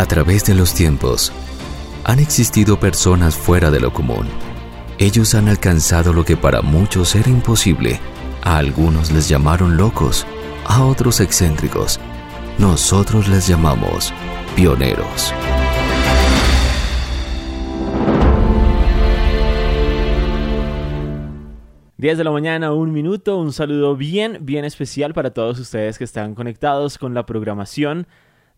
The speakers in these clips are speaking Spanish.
A través de los tiempos, han existido personas fuera de lo común. Ellos han alcanzado lo que para muchos era imposible. A algunos les llamaron locos, a otros excéntricos. Nosotros les llamamos pioneros. 10 de la mañana, un minuto, un saludo bien, bien especial para todos ustedes que están conectados con la programación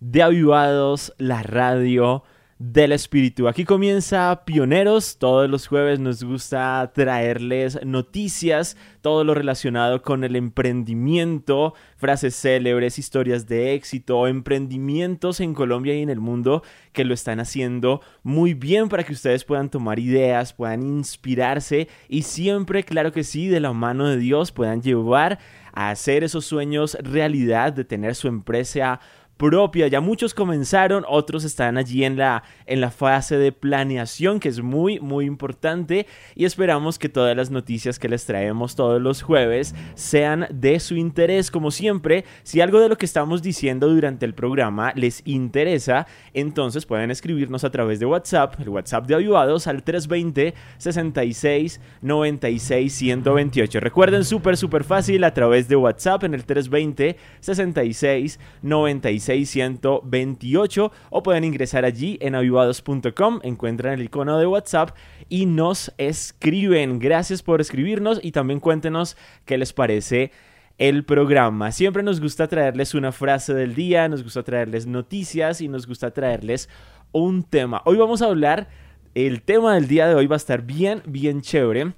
de Avivados, la radio del espíritu. Aquí comienza Pioneros. Todos los jueves nos gusta traerles noticias, todo lo relacionado con el emprendimiento, frases célebres, historias de éxito, emprendimientos en Colombia y en el mundo que lo están haciendo muy bien para que ustedes puedan tomar ideas, puedan inspirarse y siempre, claro que sí, de la mano de Dios puedan llevar a hacer esos sueños realidad de tener su empresa propia. Ya muchos comenzaron, otros están allí en la, en la fase de planeación, que es muy, muy importante. Y esperamos que todas las noticias que les traemos todos los jueves sean de su interés. Como siempre, si algo de lo que estamos diciendo durante el programa les interesa, entonces pueden escribirnos a través de WhatsApp, el WhatsApp de Avivados al 320 66 96 128. Recuerden, súper, súper fácil a través de WhatsApp en el 320 66 96 628 o pueden ingresar allí en avivados.com, encuentran el icono de WhatsApp y nos escriben. Gracias por escribirnos y también cuéntenos qué les parece el programa. Siempre nos gusta traerles una frase del día, nos gusta traerles noticias y nos gusta traerles un tema. Hoy vamos a hablar, el tema del día de hoy va a estar bien, bien chévere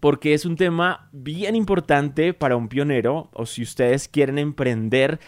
porque es un tema bien importante para un pionero o si ustedes quieren emprender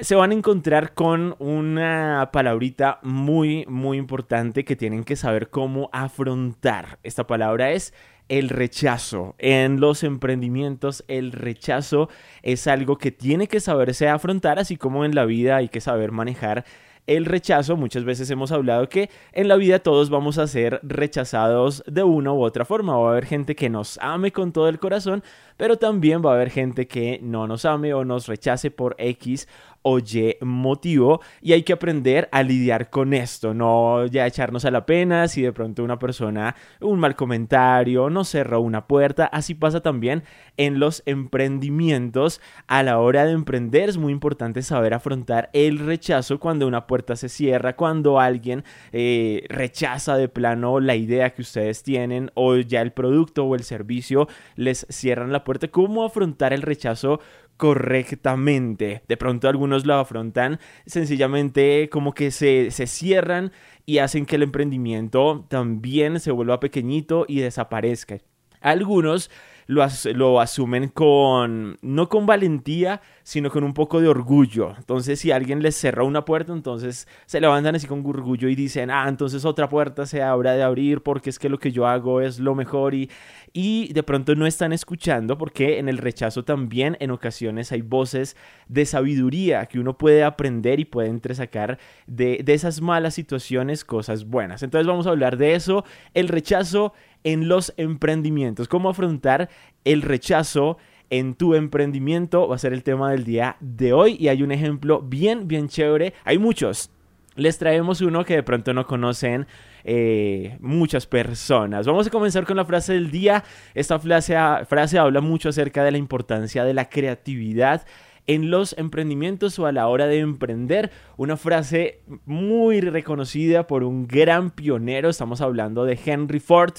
se van a encontrar con una palabrita muy, muy importante que tienen que saber cómo afrontar. Esta palabra es el rechazo. En los emprendimientos el rechazo es algo que tiene que saberse afrontar, así como en la vida hay que saber manejar el rechazo. Muchas veces hemos hablado que en la vida todos vamos a ser rechazados de una u otra forma. Va a haber gente que nos ame con todo el corazón, pero también va a haber gente que no nos ame o nos rechace por X oye motivo y hay que aprender a lidiar con esto, no ya echarnos a la pena si de pronto una persona, un mal comentario, no cerró una puerta, así pasa también en los emprendimientos. A la hora de emprender es muy importante saber afrontar el rechazo cuando una puerta se cierra, cuando alguien eh, rechaza de plano la idea que ustedes tienen o ya el producto o el servicio les cierran la puerta, cómo afrontar el rechazo correctamente. De pronto algunos lo afrontan sencillamente como que se, se cierran y hacen que el emprendimiento también se vuelva pequeñito y desaparezca. Algunos lo, asumen con, no con valentía, sino con un poco de orgullo. Entonces, si alguien les cerra una puerta, entonces se levantan así con orgullo y dicen, ah, entonces otra puerta se habrá de abrir porque es que lo que yo hago es lo mejor y, y de pronto no están escuchando porque en el rechazo también en ocasiones hay voces de sabiduría que uno puede aprender y puede entresacar de, de esas malas situaciones cosas buenas. Entonces vamos a hablar de eso, el rechazo en los emprendimientos, cómo afrontar el rechazo en tu emprendimiento va a ser el tema del día de hoy y hay un ejemplo bien, bien chévere. Hay muchos. Les traemos uno que de pronto no conocen eh, muchas personas. Vamos a comenzar con la frase del día. Esta frase, frase habla mucho acerca de la importancia de la creatividad en los emprendimientos o a la hora de emprender. Una frase muy reconocida por un gran pionero. Estamos hablando de Henry Ford.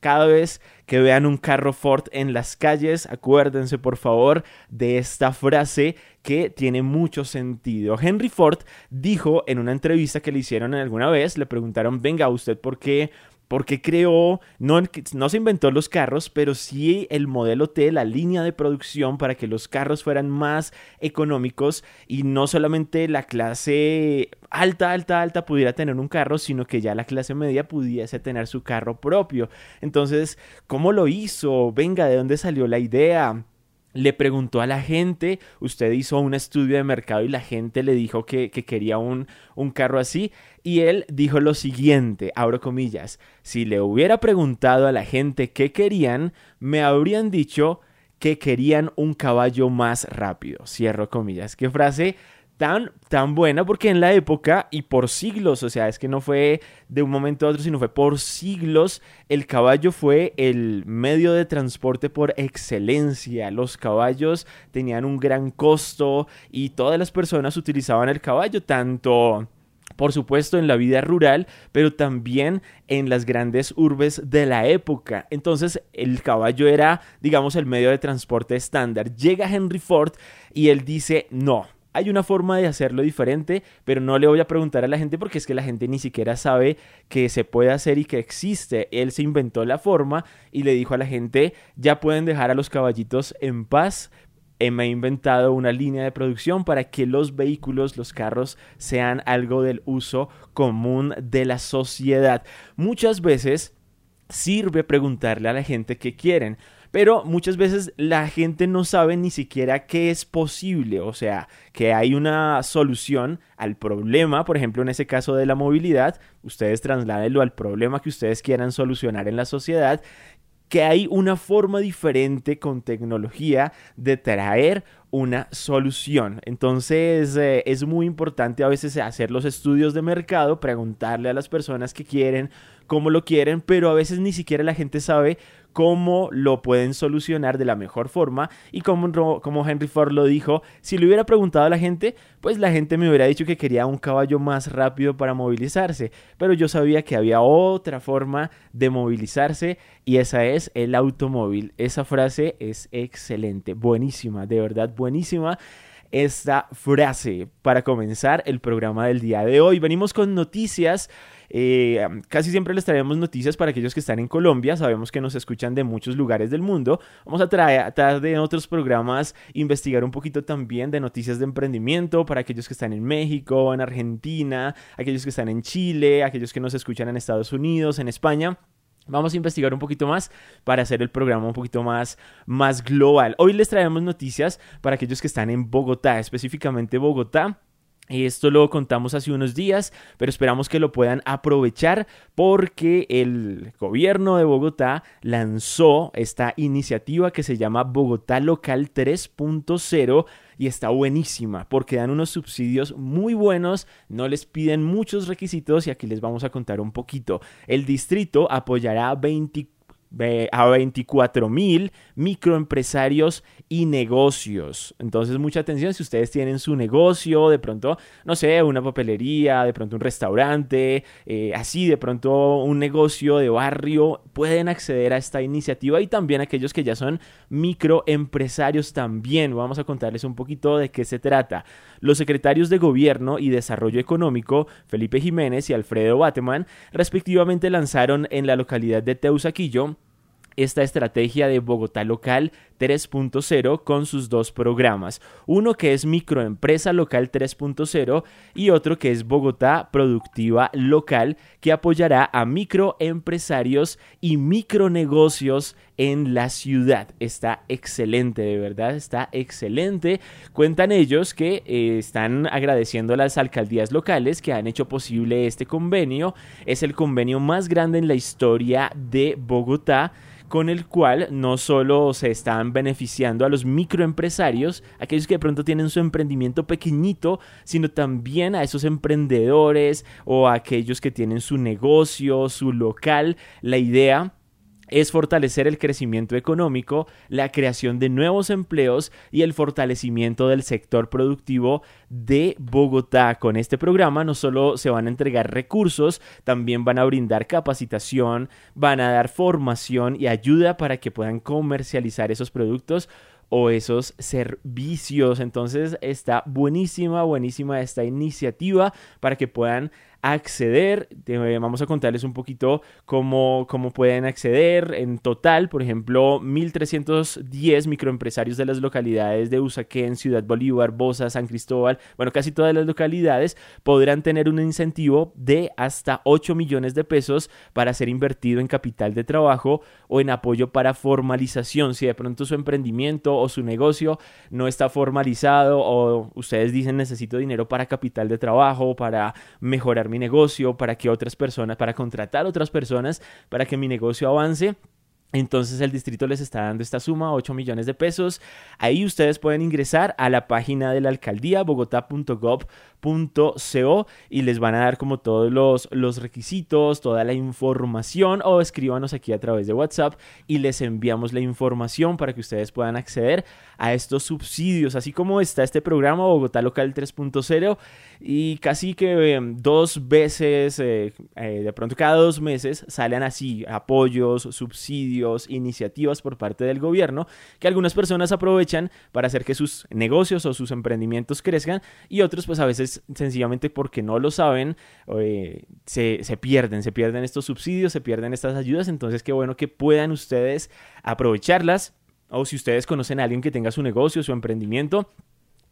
Cada vez que vean un carro Ford en las calles, acuérdense por favor de esta frase que tiene mucho sentido. Henry Ford dijo en una entrevista que le hicieron alguna vez, le preguntaron, venga, ¿usted por qué porque creó, no, no se inventó los carros, pero sí el modelo T, la línea de producción para que los carros fueran más económicos y no solamente la clase alta, alta, alta pudiera tener un carro, sino que ya la clase media pudiese tener su carro propio. Entonces, ¿cómo lo hizo? Venga, ¿de dónde salió la idea? Le preguntó a la gente, usted hizo un estudio de mercado y la gente le dijo que, quería un, un, carro así y él dijo lo siguiente, abro comillas, si le hubiera preguntado a la gente qué querían, me habrían dicho que querían un caballo más rápido, cierro comillas. Qué frase tan, tan buena porque en la época y por siglos, o sea, es que no fue de un momento a otro, sino fue por siglos, el caballo fue el medio de transporte por excelencia. Los caballos tenían un gran costo y todas las personas utilizaban el caballo, tanto por supuesto en la vida rural, pero también en las grandes urbes de la época. Entonces el caballo era, digamos, el medio de transporte estándar. Llega Henry Ford y él dice, no, hay una forma de hacerlo diferente, pero no le voy a preguntar a la gente porque es que la gente ni siquiera sabe que se puede hacer y que existe. Él se inventó la forma y le dijo a la gente, ya pueden dejar a los caballitos en paz. Me he inventado una línea de producción para que los vehículos, los carros, sean algo del uso común de la sociedad. Muchas veces sirve preguntarle a la gente qué quieren. Pero muchas veces la gente no sabe ni siquiera qué es posible, o sea, que hay una solución al problema, por ejemplo, en ese caso de la movilidad, ustedes trasládenlo al problema que ustedes quieran solucionar en la sociedad que hay una forma diferente con tecnología de traer una solución. Entonces eh, es muy importante a veces hacer los estudios de mercado, preguntarle a las personas que quieren cómo lo quieren, pero a veces ni siquiera la gente sabe cómo lo pueden solucionar de la mejor forma. Y como, como Henry Ford lo dijo, si le hubiera preguntado a la gente, pues la gente me hubiera dicho que quería un caballo más rápido para movilizarse, pero yo sabía que había otra forma de movilizarse y esa es el automóvil. Esa frase es excelente, buenísima, de verdad buenísima esta frase para comenzar el programa del día de hoy. Venimos con noticias eh, casi siempre les traemos noticias para aquellos que están en Colombia. Sabemos que nos escuchan de muchos lugares del mundo. Vamos a tratar de otros programas investigar un poquito también de noticias de emprendimiento para aquellos que están en México, en Argentina, aquellos que están en Chile, aquellos que nos escuchan en Estados Unidos, en España. Vamos a investigar un poquito más para hacer el programa un poquito más, más global. Hoy les traemos noticias para aquellos que están en Bogotá, específicamente Bogotá esto lo contamos hace unos días, pero esperamos que lo puedan aprovechar porque el gobierno de Bogotá lanzó esta iniciativa que se llama Bogotá Local 3.0 y está buenísima porque dan unos subsidios muy buenos, no les piden muchos requisitos y aquí les vamos a contar un poquito. El distrito apoyará 24 a 24 mil microempresarios y negocios. Entonces, mucha atención si ustedes tienen su negocio, de pronto, no sé, una papelería, de pronto un restaurante, eh, así, de pronto un negocio de barrio, pueden acceder a esta iniciativa y también aquellos que ya son microempresarios también. Vamos a contarles un poquito de qué se trata. Los secretarios de Gobierno y Desarrollo Económico, Felipe Jiménez y Alfredo Bateman, respectivamente lanzaron en la localidad de Teusaquillo esta estrategia de Bogotá Local 3.0 con sus dos programas. Uno que es Microempresa Local 3.0 y otro que es Bogotá Productiva Local que apoyará a microempresarios y micronegocios en la ciudad. Está excelente, de verdad, está excelente. Cuentan ellos que eh, están agradeciendo a las alcaldías locales que han hecho posible este convenio. Es el convenio más grande en la historia de Bogotá con el cual no solo se están beneficiando a los microempresarios, aquellos que de pronto tienen su emprendimiento pequeñito, sino también a esos emprendedores o a aquellos que tienen su negocio, su local. La idea es fortalecer el crecimiento económico, la creación de nuevos empleos y el fortalecimiento del sector productivo de Bogotá. Con este programa no solo se van a entregar recursos, también van a brindar capacitación, van a dar formación y ayuda para que puedan comercializar esos productos o esos servicios. Entonces está buenísima, buenísima esta iniciativa para que puedan acceder. Vamos a contarles un poquito cómo, cómo pueden acceder. En total, por ejemplo, 1.310 microempresarios de las localidades de Usaquén, Ciudad Bolívar, Bosa, San Cristóbal, bueno, casi todas las localidades podrán tener un incentivo de hasta 8 millones de pesos para ser invertido en capital de trabajo o en apoyo para formalización. Si de pronto su emprendimiento o su negocio no está formalizado o ustedes dicen necesito dinero para capital de trabajo, para mejorar mi negocio, para que otras personas, para contratar otras personas, para que mi negocio avance Entonces el distrito les está dando esta suma, 8 millones de pesos. Ahí ustedes pueden ingresar a la página de la alcaldía, bogotá.gov.co, y les van a dar como todos los, los requisitos, toda la información, o escríbanos aquí a través de WhatsApp y les enviamos la información para que ustedes puedan acceder a estos subsidios, así como está este programa Bogotá Local 3.0 y casi que em, dos veces, eh, eh, de pronto cada dos meses salen así apoyos, subsidios, iniciativas por parte del gobierno que algunas personas aprovechan para hacer que sus negocios o sus emprendimientos crezcan y otros pues a veces sencillamente porque no lo saben eh, se, se pierden, se pierden estos subsidios, se pierden estas ayudas, entonces qué bueno que puedan ustedes aprovecharlas. O si ustedes conocen a alguien que tenga su negocio, su emprendimiento,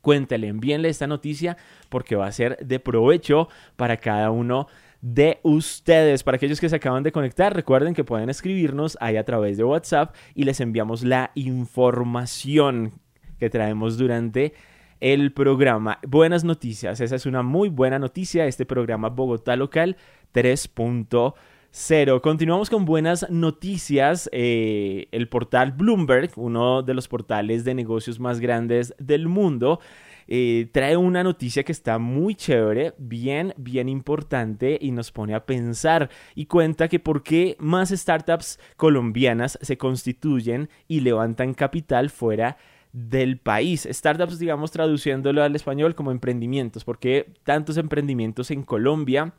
cuéntale, envíenle esta noticia porque va a ser de provecho para cada uno de ustedes. Para aquellos que se acaban de conectar, recuerden que pueden escribirnos ahí a través de WhatsApp y les enviamos la información que traemos durante el programa. Buenas noticias, esa es una muy buena noticia, este programa Bogotá Local 3.0 cero. Continuamos con buenas noticias. Eh, el portal Bloomberg, uno de los portales de negocios más grandes del mundo, eh, trae una noticia que está muy chévere, bien, bien importante y nos pone a pensar y cuenta que por qué más startups colombianas se constituyen y levantan capital fuera del país. Startups, digamos, traduciéndolo al español como emprendimientos, porque tantos emprendimientos en Colombia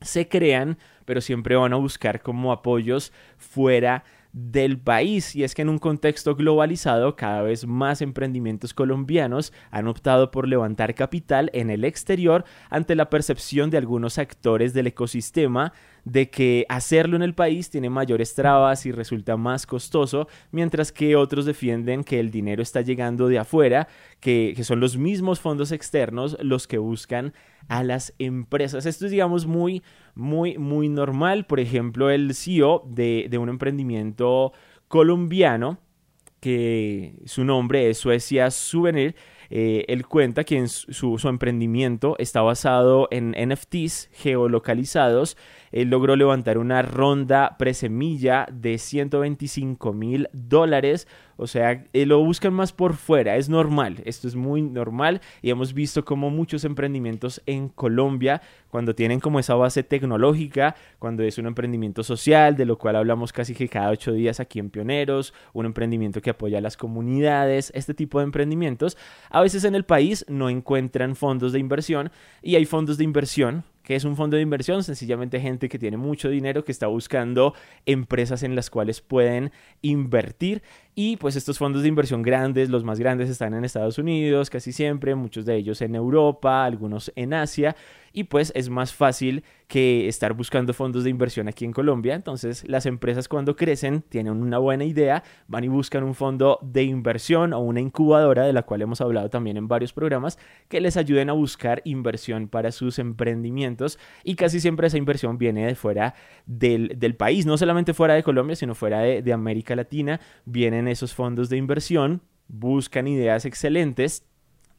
se crean, pero siempre van a buscar como apoyos fuera del país. Y es que en un contexto globalizado, cada vez más emprendimientos colombianos han optado por levantar capital en el exterior ante la percepción de algunos actores del ecosistema de que hacerlo en el país tiene mayores trabas y resulta más costoso, mientras que otros defienden que el dinero está llegando de afuera, que, son los mismos fondos externos los que buscan a las empresas. Esto es, digamos, muy, muy, muy normal. Por ejemplo, el CEO de, de un emprendimiento colombiano, que su nombre es Suecia Souvenir, eh, él cuenta que su, su, emprendimiento está basado en NFTs geolocalizados él logró levantar una ronda presemilla de 125 mil dólares. O sea, eh, lo buscan más por fuera, es normal, esto es muy normal y hemos visto como muchos emprendimientos en Colombia, cuando tienen como esa base tecnológica, cuando es un emprendimiento social, de lo cual hablamos casi que cada ocho días aquí en Pioneros, un emprendimiento que apoya a las comunidades, este tipo de emprendimientos, a veces en el país no encuentran fondos de inversión y hay fondos de inversión que es un fondo de inversión? Sencillamente gente que tiene mucho dinero que está buscando empresas en las cuales pueden invertir y pues estos fondos de inversión grandes, los más grandes están en Estados Unidos casi siempre, muchos de ellos en Europa, algunos en Asia y pues es más fácil que estar buscando fondos de inversión aquí en Colombia. Entonces las empresas cuando crecen tienen una buena idea, van y buscan un fondo de inversión o una incubadora de la cual hemos hablado también en varios programas que les ayuden a buscar inversión para sus emprendimientos y casi siempre esa inversión viene de fuera del, país, no solamente fuera de Colombia, sino fuera de, de América Latina, vienen esos fondos de inversión, buscan ideas excelentes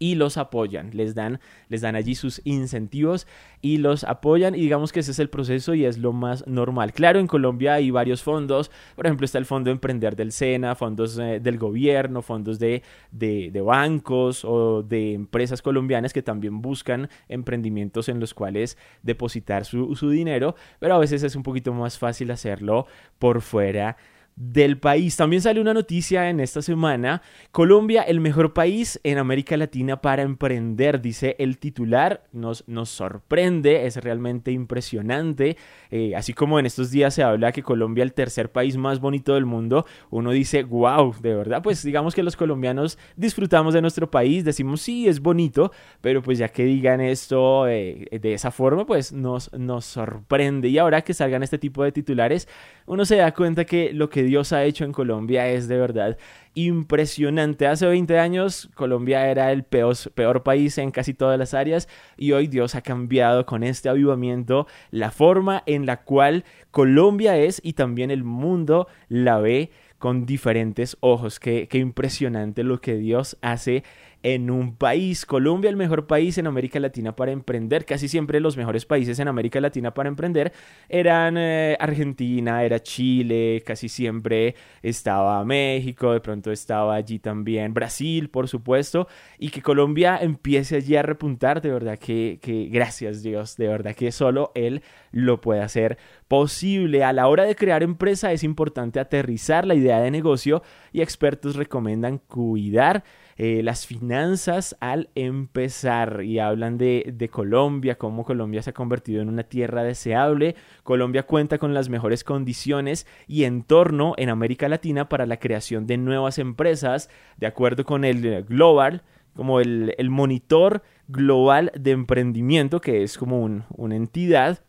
y los apoyan, les dan, les dan allí sus incentivos y los apoyan y digamos que ese es el proceso y es lo más normal. Claro, en Colombia hay varios fondos, por ejemplo está el Fondo Emprender del SENA, fondos eh, del gobierno, fondos de, de, bancos o de empresas colombianas que también buscan emprendimientos en los cuales depositar su, su dinero, pero a veces es un poquito más fácil hacerlo por fuera del país. También sale una noticia en esta semana. Colombia, el mejor país en América Latina para emprender, dice el titular. Nos, nos sorprende, es realmente impresionante. Eh, así como en estos días se habla que Colombia, el tercer país más bonito del mundo, uno dice, wow, de verdad, pues digamos que los colombianos disfrutamos de nuestro país, decimos, sí, es bonito, pero pues ya que digan esto eh, de esa forma, pues nos, nos sorprende. Y ahora que salgan este tipo de titulares, uno se da cuenta que lo Dios ha hecho en Colombia es de verdad impresionante. Hace 20 años Colombia era el peor, peor país en casi todas las áreas y hoy Dios ha cambiado con este avivamiento la forma en la cual Colombia es y también el mundo la ve con diferentes ojos. Qué, qué impresionante lo que Dios hace en un país. Colombia, el mejor país en América Latina para emprender. Casi siempre los mejores países en América Latina para emprender eran eh, Argentina, era Chile, casi siempre estaba México, de pronto estaba allí también Brasil, por supuesto. Y que Colombia empiece allí a repuntar, de verdad que, que gracias Dios, de verdad que solo Él lo puede hacer posible. A la hora de crear empresa es importante aterrizar la idea de negocio y expertos recomiendan cuidar eh, las finanzas al empezar y hablan de, de, Colombia, cómo Colombia se ha convertido en una tierra deseable. Colombia cuenta con las mejores condiciones y entorno en América Latina para la creación de nuevas empresas, de acuerdo con el Global como el, el monitor global de emprendimiento, que es como un, una entidad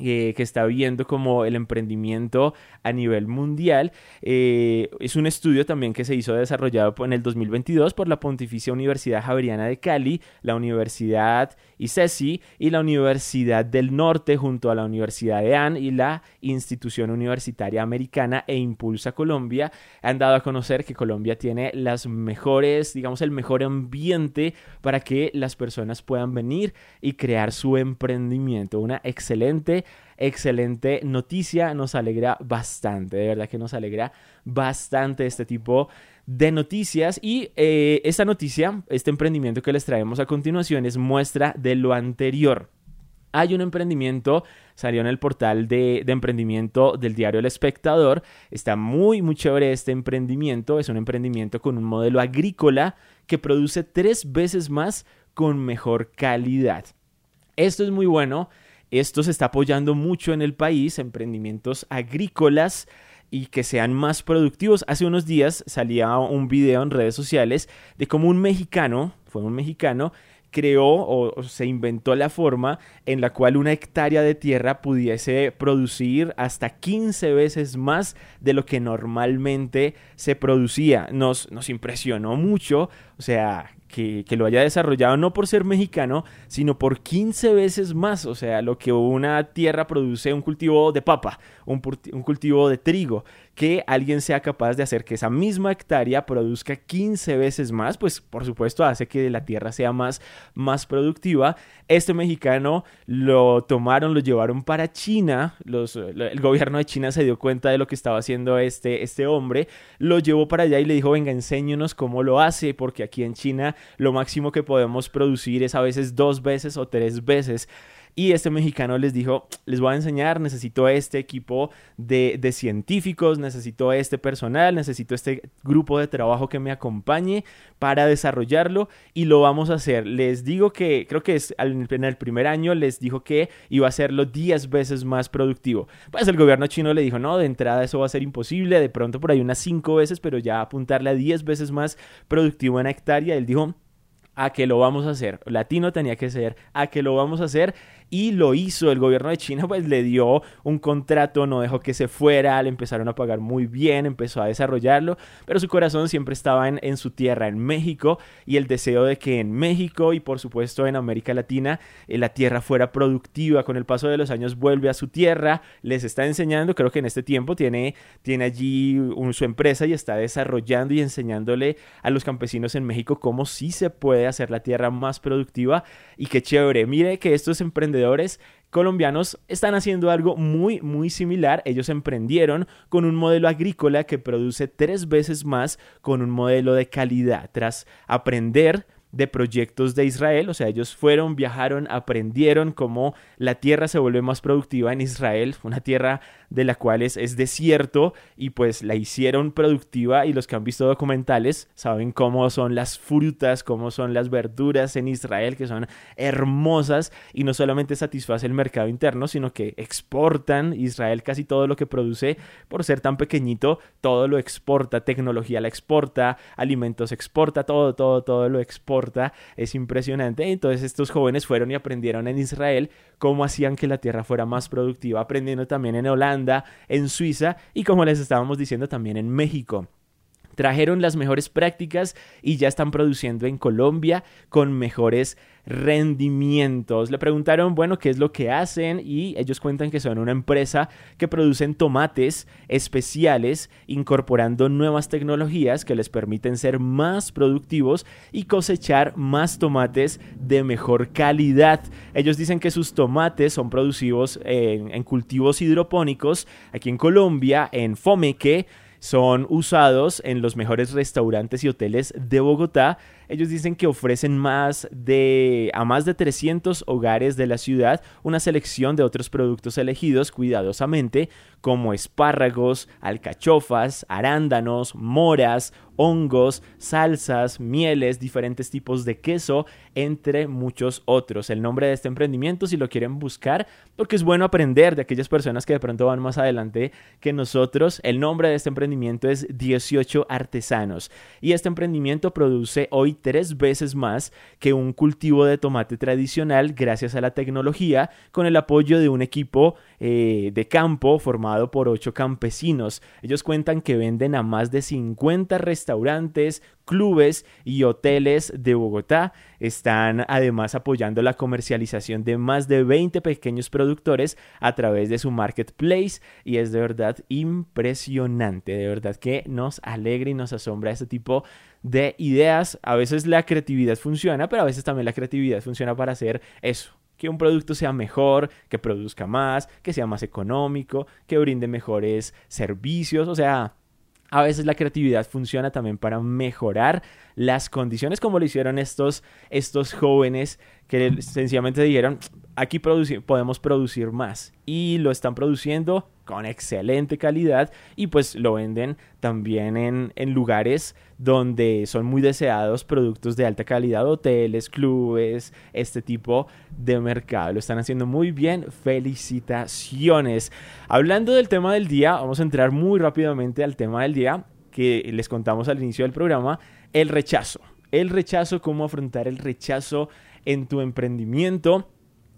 eh, que está viendo como el emprendimiento a nivel mundial. Eh, es un estudio también que se hizo desarrollado en el 2022 por la Pontificia Universidad Javeriana de Cali, la Universidad ICESI y la Universidad del Norte junto a la Universidad de AN y la Institución Universitaria Americana e Impulsa Colombia han dado a conocer que Colombia tiene las mejores, digamos, el mejor ambiente para que las personas puedan venir y crear su emprendimiento. Una excelente excelente noticia, nos alegra bastante, de verdad que nos alegra bastante este tipo de noticias y eh, esta noticia, este emprendimiento que les traemos a continuación es muestra de lo anterior. Hay un emprendimiento, salió en el portal de, de, emprendimiento del diario El Espectador. Está muy, muy chévere este emprendimiento. Es un emprendimiento con un modelo agrícola que produce tres veces más con mejor calidad. Esto es muy bueno esto se está apoyando mucho en el país, emprendimientos agrícolas y que sean más productivos. Hace unos días salía un video en redes sociales de cómo un mexicano, fue un mexicano, creó o, se inventó la forma en la cual una hectárea de tierra pudiese producir hasta 15 veces más de lo que normalmente se producía. Nos, nos impresionó mucho, o sea, que, lo haya desarrollado no por ser mexicano, sino por 15 veces más, o sea, lo que una tierra produce un cultivo de papa, un, un cultivo de trigo que alguien sea capaz de hacer que esa misma hectárea produzca 15 veces más, pues por supuesto hace que la tierra sea más, más productiva. Este mexicano lo tomaron, lo llevaron para China, los, el gobierno de China se dio cuenta de lo que estaba haciendo este, este hombre, lo llevó para allá y le dijo, venga, enséñenos cómo lo hace, porque aquí en China lo máximo que podemos producir es a veces dos veces o tres veces y este mexicano les dijo, les voy a enseñar, necesito este equipo de, de, científicos, necesito este personal, necesito este grupo de trabajo que me acompañe para desarrollarlo y lo vamos a hacer. Les digo que, creo que es en el primer año, les dijo que iba a hacerlo 10 veces más productivo. Pues el gobierno chino le dijo, no, de entrada eso va a ser imposible, de pronto por ahí unas 5 veces, pero ya apuntarle a 10 veces más productivo en hectárea. Él dijo, a que lo vamos a hacer. Latino tenía que ser a que lo vamos a hacer y lo hizo. El gobierno de China pues le dio un contrato, no dejó que se fuera, le empezaron a pagar muy bien, empezó a desarrollarlo, pero su corazón siempre estaba en, en su tierra, en México, y el deseo de que en México y por supuesto en América Latina eh, la tierra fuera productiva. Con el paso de los años vuelve a su tierra, les está enseñando, creo que en este tiempo tiene, tiene allí su empresa y está desarrollando y enseñándole a los campesinos en México cómo sí se puede hacer la tierra más productiva y qué chévere. Mire que estos emprendedores colombianos están haciendo algo muy, muy similar. Ellos emprendieron con un modelo agrícola que produce tres veces más con un modelo de calidad. Tras aprender de proyectos de Israel, o sea, ellos fueron, viajaron, aprendieron cómo la tierra se vuelve más productiva en Israel, una tierra de la cual es, desierto y pues la hicieron productiva y los que han visto documentales saben cómo son las frutas, cómo son las verduras en Israel que son hermosas y no solamente satisface el mercado interno sino que exportan Israel casi todo lo que produce por ser tan pequeñito todo lo exporta, tecnología la exporta, alimentos exporta, todo, todo, todo lo exporta, es impresionante. Entonces estos jóvenes fueron y aprendieron en Israel cómo hacían que la tierra fuera más productiva, aprendiendo también en Holanda, en Suiza y como les estábamos diciendo también en México. Trajeron las mejores prácticas y ya están produciendo en Colombia con mejores rendimientos. Le preguntaron, bueno, qué es lo que hacen y ellos cuentan que son una empresa que producen tomates especiales incorporando nuevas tecnologías que les permiten ser más productivos y cosechar más tomates de mejor calidad. Ellos dicen que sus tomates son producidos en, en cultivos hidropónicos aquí en Colombia, en Fomeque, son usados en los mejores restaurantes y hoteles de Bogotá ellos dicen que ofrecen más de a más de 300 hogares de la ciudad una selección de otros productos elegidos cuidadosamente como espárragos, alcachofas, arándanos, moras, hongos, salsas, mieles, diferentes tipos de queso, entre muchos otros. El nombre de este emprendimiento, si lo quieren buscar, porque es bueno aprender de aquellas personas que de pronto van más adelante que nosotros, el nombre de este emprendimiento es 18 Artesanos. Y este emprendimiento produce hoy tres veces más que un cultivo de tomate tradicional gracias a la tecnología con el apoyo de un equipo eh, de campo formado por ocho campesinos. Ellos cuentan que venden a más de 50 restaurantes, clubes y hoteles de Bogotá. Están además apoyando la comercialización de más de 20 pequeños productores a través de su marketplace y es de verdad impresionante, de verdad que nos alegra y nos asombra este tipo de ideas. A veces la creatividad funciona, pero a veces también la creatividad funciona para hacer eso, que un producto sea mejor, que produzca más, que sea más económico, que brinde mejores servicios, o sea, a veces la creatividad funciona también para mejorar las condiciones como lo hicieron estos, estos jóvenes que sencillamente dijeron, aquí podemos producir más y lo están produciendo con excelente calidad y pues lo venden también en, en, lugares donde son muy deseados productos de alta calidad, hoteles, clubes, este tipo de mercado. Lo están haciendo muy bien, felicitaciones. Hablando del tema del día, vamos a entrar muy rápidamente al tema del día que les contamos al inicio del programa, el rechazo. El rechazo, cómo afrontar el rechazo en tu emprendimiento.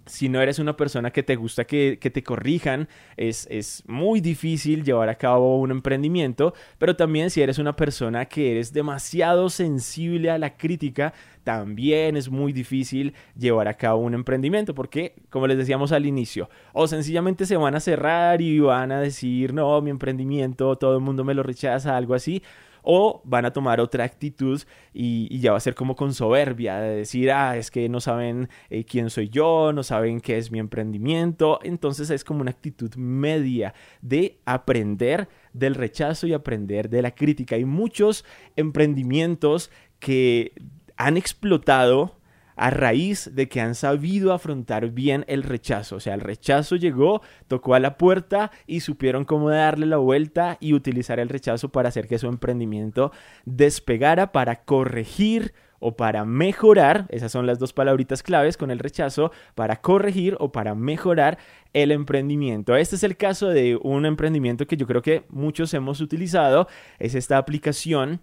Si no eres una persona que te gusta que, te corrijan, es, es, muy difícil llevar a cabo un emprendimiento, pero también si eres una persona que eres demasiado sensible a la crítica, también es muy difícil llevar a cabo un emprendimiento, porque como les decíamos al inicio, o sencillamente se van a cerrar y van a decir, no, mi emprendimiento, todo el mundo me lo rechaza, algo así, o van a tomar otra actitud y, ya va a ser como con soberbia, de decir, ah, es que no saben eh, quién soy yo, no saben qué es mi emprendimiento, entonces es como una actitud media de aprender del rechazo y aprender de la crítica. Hay muchos emprendimientos que han explotado a raíz de que han sabido afrontar bien el rechazo. O sea, el rechazo llegó, tocó a la puerta y supieron cómo darle la vuelta y utilizar el rechazo para hacer que su emprendimiento despegara, para corregir o para mejorar, esas son las dos palabritas claves con el rechazo, para corregir o para mejorar el emprendimiento. Este es el caso de un emprendimiento que yo creo que muchos hemos utilizado, es esta aplicación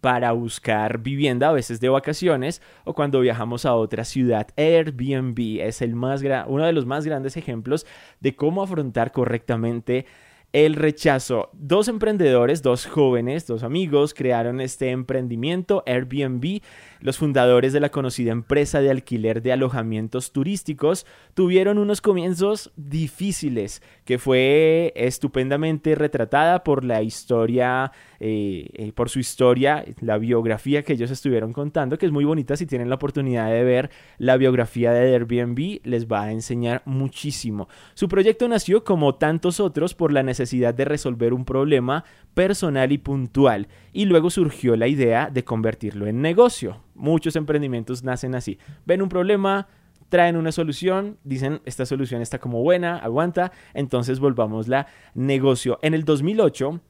para buscar vivienda, a veces de vacaciones o cuando viajamos a otra ciudad. Airbnb es el más uno de los más grandes ejemplos de cómo afrontar correctamente el rechazo. Dos emprendedores, dos jóvenes, dos amigos crearon este emprendimiento Airbnb los fundadores de la conocida empresa de alquiler de alojamientos turísticos tuvieron unos comienzos difíciles que fue estupendamente retratada por la historia, eh, eh, por su historia, la biografía que ellos estuvieron contando, que es muy bonita si tienen la oportunidad de ver la biografía de Airbnb, les va a enseñar muchísimo. Su proyecto nació como tantos otros por la necesidad de resolver un problema personal y puntual y luego surgió la idea de convertirlo en negocio. Muchos emprendimientos nacen así. Ven un problema, traen una solución, dicen esta solución está como buena, aguanta, entonces volvamos la negocio. En el 2008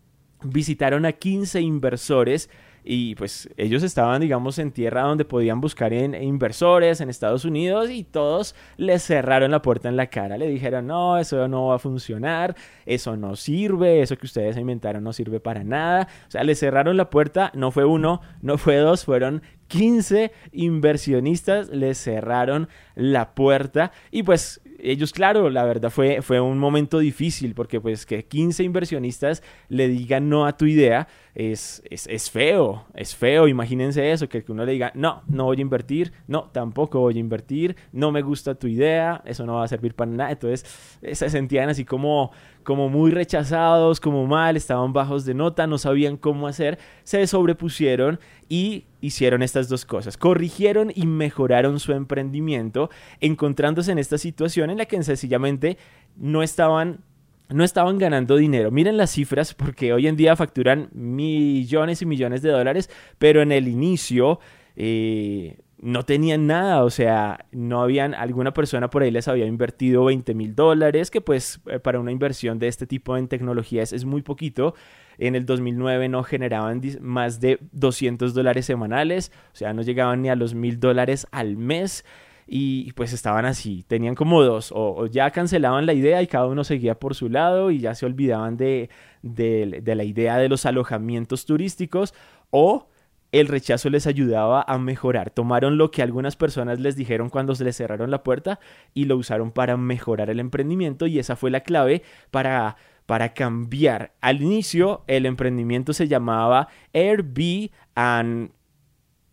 visitaron a 15 inversores y pues ellos estaban, digamos, en tierra donde podían buscar en, inversores en Estados Unidos y todos les cerraron la puerta en la cara. Le dijeron, no, eso no va a funcionar, eso no sirve, eso que ustedes inventaron no sirve para nada. O sea, les cerraron la puerta, no fue uno, no fue dos, fueron 15 inversionistas, les cerraron la puerta y pues ellos, claro, la verdad fue, fue un momento difícil porque pues que 15 inversionistas le digan no a tu idea es, es, feo, es feo, imagínense eso, que uno le diga no, no voy a invertir, no, tampoco voy a invertir, no me gusta tu idea, eso no va a servir para nada, entonces se sentían así como como muy rechazados, como mal, estaban bajos de nota, no sabían cómo hacer, se sobrepusieron y hicieron estas dos cosas. Corrigieron y mejoraron su emprendimiento, encontrándose en esta situación en la que sencillamente no estaban no estaban ganando dinero. Miren las cifras porque hoy en día facturan millones y millones de dólares, pero en el inicio eh, no tenían nada, o sea, no habían, alguna persona por ahí les había invertido 20 mil dólares, que pues eh, para una inversión de este tipo en tecnologías es muy poquito. En el 2009 no generaban más de 200 dólares semanales, o sea, no llegaban ni a los mil dólares al mes y pues estaban así, tenían como dos, o, ya cancelaban la idea y cada uno seguía por su lado y ya se olvidaban de, de la idea de los alojamientos turísticos, o el rechazo les ayudaba a mejorar. Tomaron lo que algunas personas les dijeron cuando se les cerraron la puerta y lo usaron para mejorar el emprendimiento y esa fue la clave para para cambiar. Al inicio el emprendimiento se llamaba Airbnb and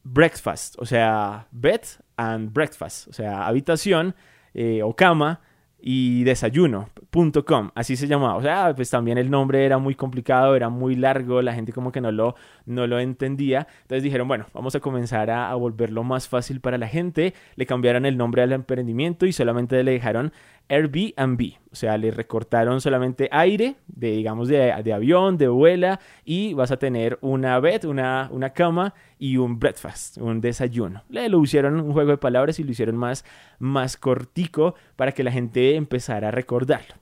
Breakfast, o sea, bed and breakfast, o sea, habitación eh, o cama y desayuno.com, así se llamaba. O sea, pues también el nombre era muy complicado, era muy largo, la gente como que no lo, no lo entendía. Entonces dijeron, bueno, vamos a comenzar a, a volverlo más fácil para la gente. Le cambiaron el nombre al emprendimiento y solamente le dejaron Airbnb. O sea, le recortaron solamente aire, de, digamos, de, avión, de vuela, y vas a tener una bed, una, una cama y un breakfast, un desayuno. Le lo hicieron un juego de palabras y lo hicieron más, más cortico para que la gente empezara a recordarlo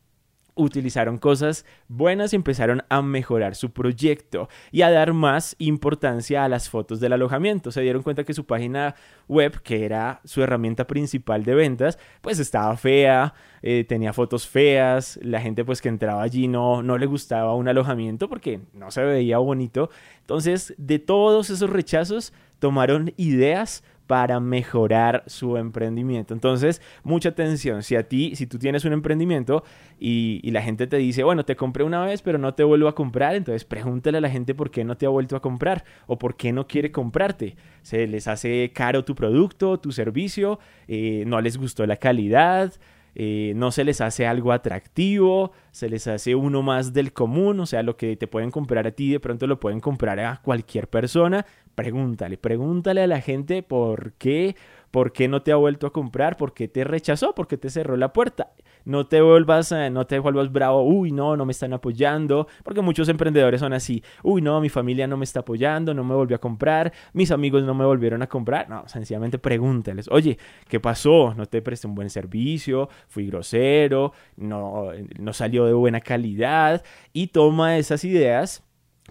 utilizaron cosas buenas y empezaron a mejorar su proyecto y a dar más importancia a las fotos del alojamiento. Se dieron cuenta que su página web, que era su herramienta principal de ventas, pues estaba fea, eh, tenía fotos feas, la gente pues que entraba allí no, no le gustaba un alojamiento porque no se veía bonito. Entonces, de todos esos rechazos, tomaron ideas para mejorar su emprendimiento. Entonces, mucha atención. Si a ti, si tú tienes un emprendimiento y, la gente te dice, bueno, te compré una vez, pero no te vuelvo a comprar, entonces pregúntale a la gente por qué no te ha vuelto a comprar o por qué no quiere comprarte. Se les hace caro tu producto, tu servicio, eh, no les gustó la calidad. Eh, no se les hace algo atractivo, se les hace uno más del común, o sea, lo que te pueden comprar a ti de pronto lo pueden comprar a cualquier persona, pregúntale, pregúntale a la gente por qué, por qué no te ha vuelto a comprar, por qué te rechazó, por qué te cerró la puerta. No te vuelvas, no te vuelvas bravo, uy, no, no me están apoyando, porque muchos emprendedores son así, uy, no, mi familia no me está apoyando, no me volvió a comprar, mis amigos no me volvieron a comprar. No, sencillamente pregúntales, oye, ¿qué pasó? No te presté un buen servicio, fui grosero, no, no salió de buena calidad y toma esas ideas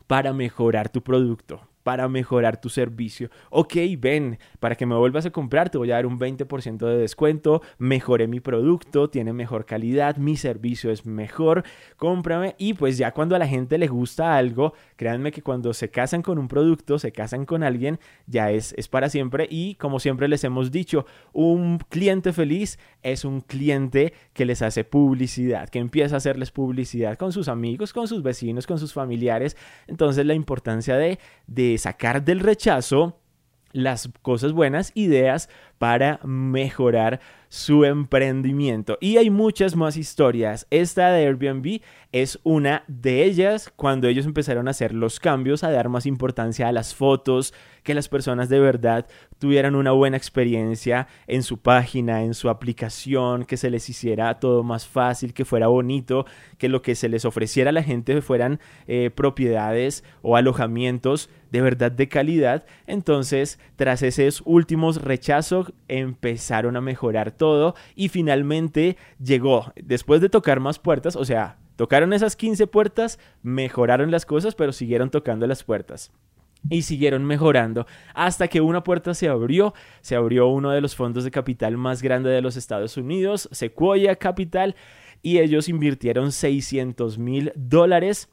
para mejorar tu producto, para mejorar tu servicio. Ok, ven, para que me vuelvas a comprar te voy a dar un 20% de descuento, mejoré mi producto, tiene mejor calidad, mi servicio es mejor, cómprame y pues ya cuando a la gente le gusta algo, créanme que cuando se casan con un producto, se casan con alguien, ya es, es para siempre y como siempre les hemos dicho, un cliente feliz es un cliente que les hace publicidad, que empieza a hacerles publicidad con sus amigos, con sus vecinos, con sus familiares. Entonces la importancia de, de sacar del rechazo las cosas buenas, ideas para mejorar su emprendimiento. Y hay muchas más historias. Esta de Airbnb es una de ellas cuando ellos empezaron a hacer los cambios, a dar más importancia a las fotos, que las personas de verdad tuvieran una buena experiencia en su página, en su aplicación, que se les hiciera todo más fácil, que fuera bonito, que lo que se les ofreciera a la gente fueran eh, propiedades o alojamientos de verdad de calidad. Entonces, tras esos últimos rechazos, empezaron a mejorar todo y finalmente llegó, después de tocar más puertas, o sea, tocaron esas 15 puertas, mejoraron las cosas, pero siguieron tocando las puertas. Y siguieron mejorando hasta que una puerta se abrió, se abrió uno de los fondos de capital más grandes de los Estados Unidos, Sequoia Capital, y ellos invirtieron 600 mil dólares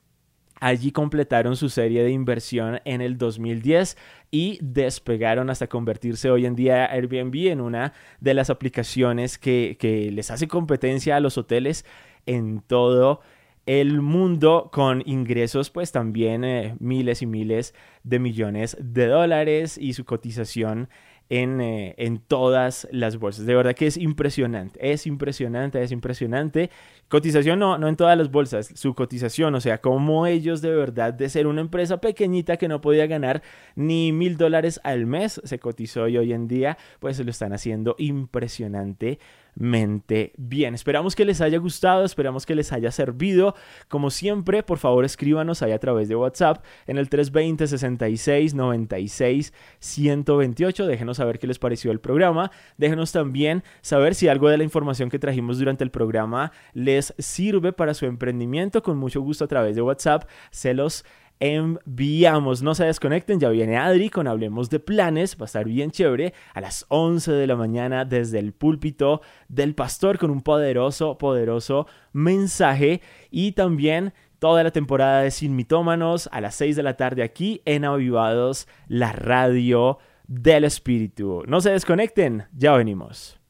Allí completaron su serie de inversión en el 2010 y despegaron hasta convertirse hoy en día Airbnb en una de las aplicaciones que, que les hace competencia a los hoteles en todo el mundo con ingresos pues también eh, miles y miles de millones de dólares y su cotización en, eh, en, todas las bolsas. De verdad que es impresionante, es impresionante, es impresionante. Cotización no, no en todas las bolsas, su cotización, o sea, como ellos de verdad de ser una empresa pequeñita que no podía ganar ni mil dólares al mes, se cotizó y hoy en día pues lo están haciendo impresionante bien. Esperamos que les haya gustado, esperamos que les haya servido. Como siempre, por favor escríbanos ahí a través de WhatsApp en el 320 66 96 128. Déjenos saber qué les pareció el programa. Déjenos también saber si algo de la información que trajimos durante el programa les sirve para su emprendimiento. Con mucho gusto a través de WhatsApp se los enviamos. No se desconecten, ya viene Adri con Hablemos de Planes, va a estar bien chévere a las 11 de la mañana desde el púlpito del pastor con un poderoso, poderoso mensaje y también toda la temporada de Sin Mitómanos a las 6 de la tarde aquí en Avivados, la radio del espíritu. No se desconecten, ya venimos.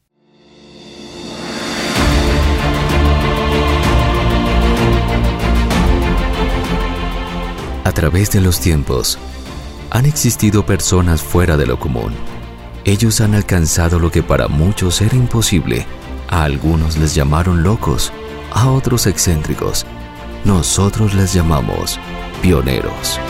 A través de los tiempos, han existido personas fuera de lo común. Ellos han alcanzado lo que para muchos era imposible. A algunos les llamaron locos, a otros excéntricos. Nosotros les llamamos pioneros.